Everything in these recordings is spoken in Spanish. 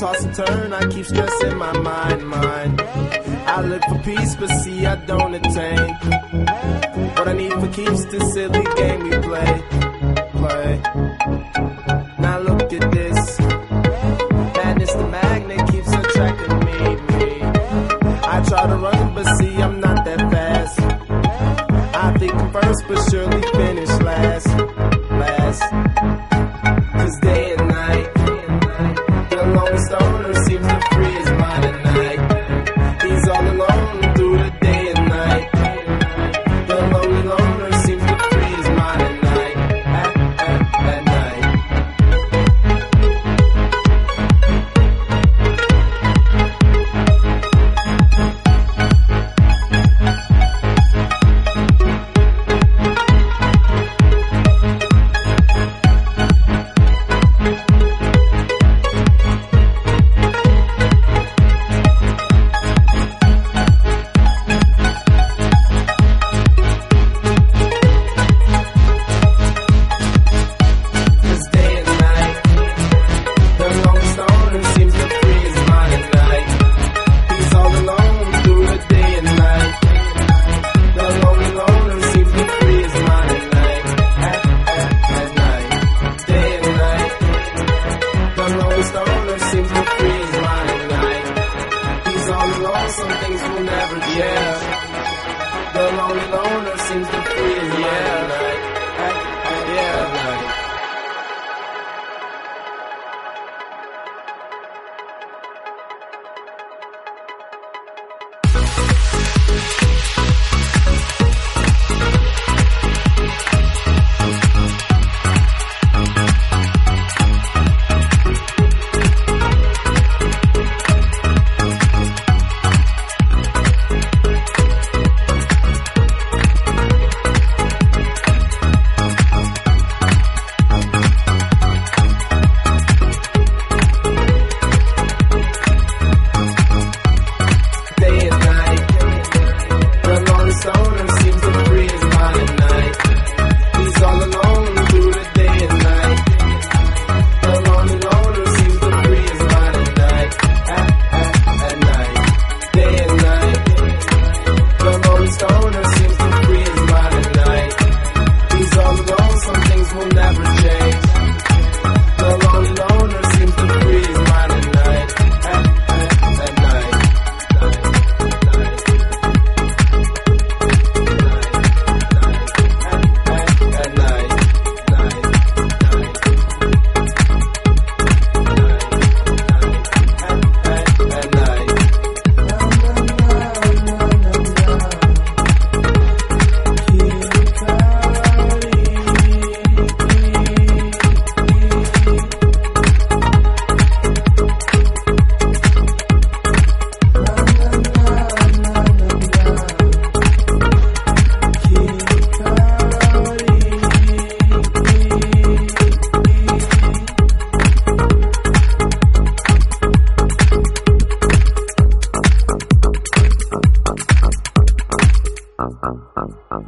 turn, I keep stressing my mind, mind. I look for peace, but see, I don't attain. What I need for keeps this silly game we play, play.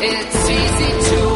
It's easy to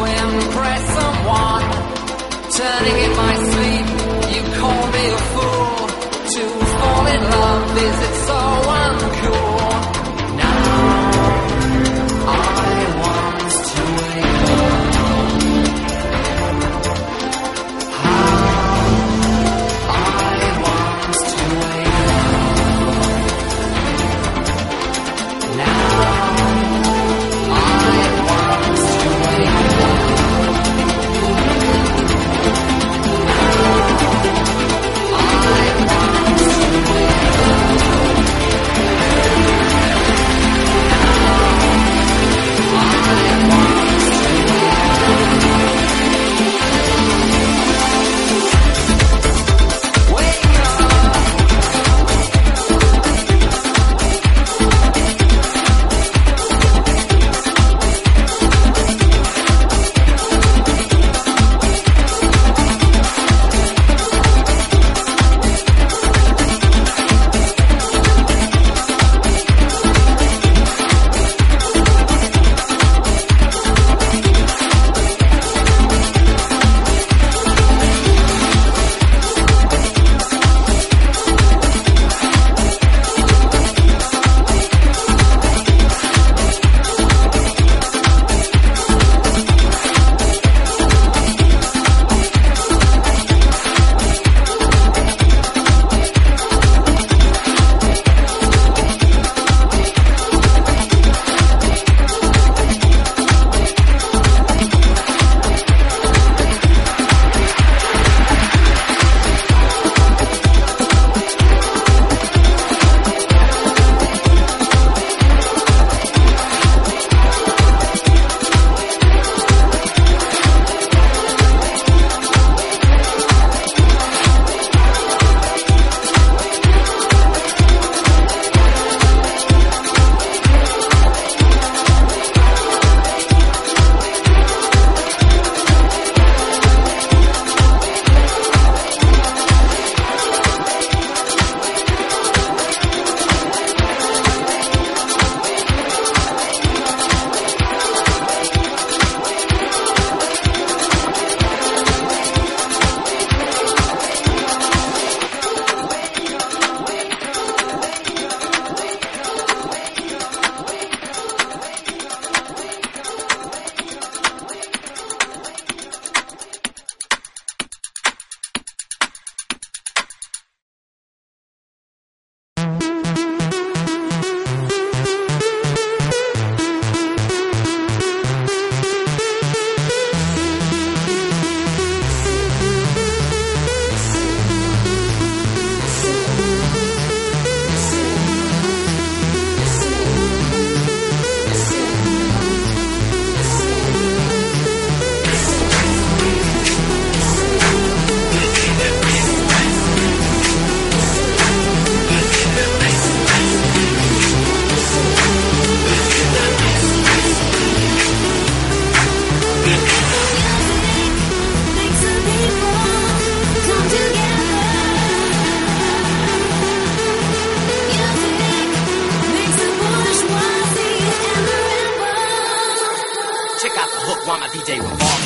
my DJ revolves.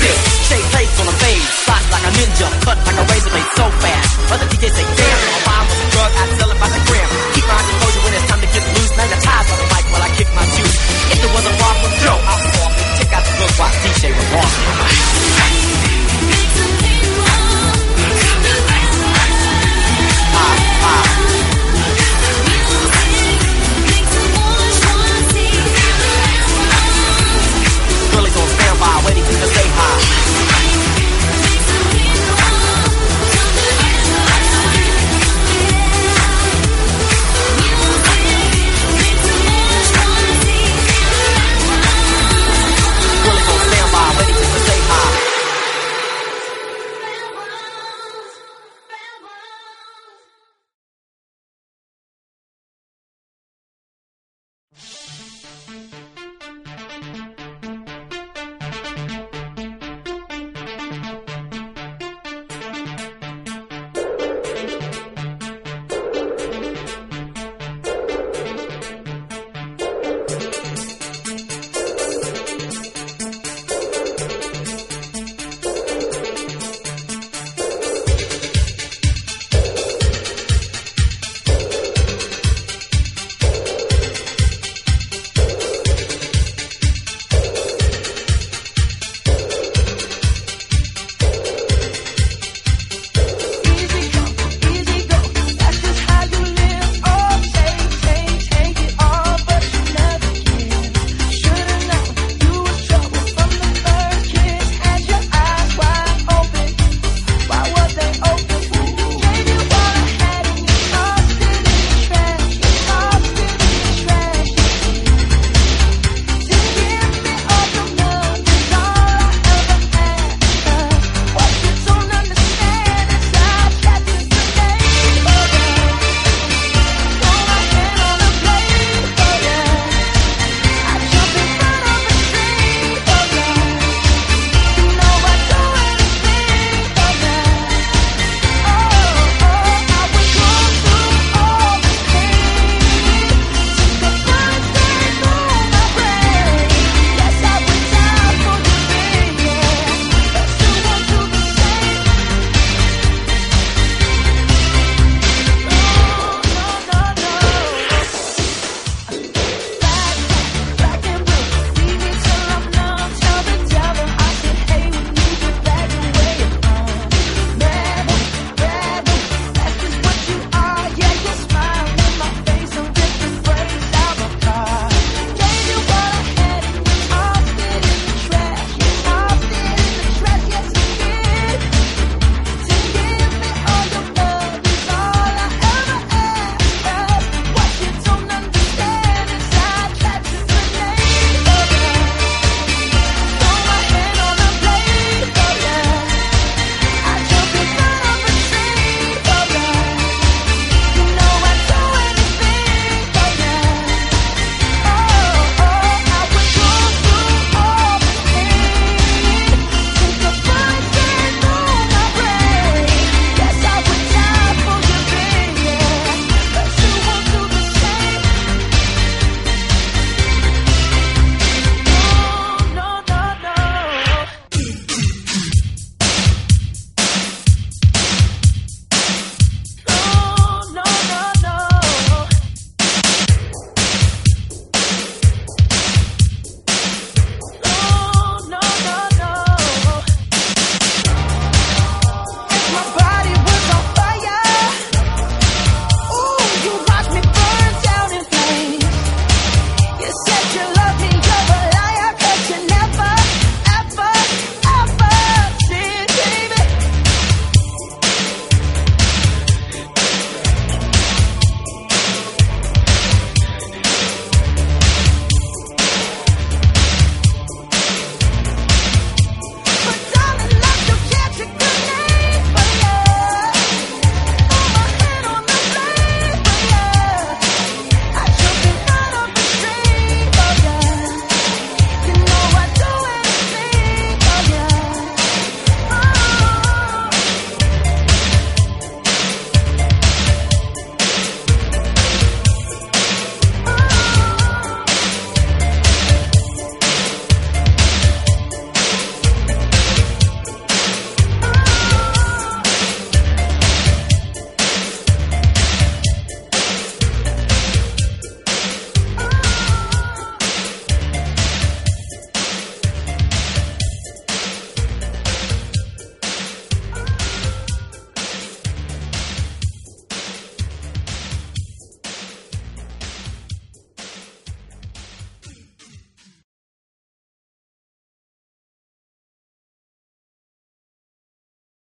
Shake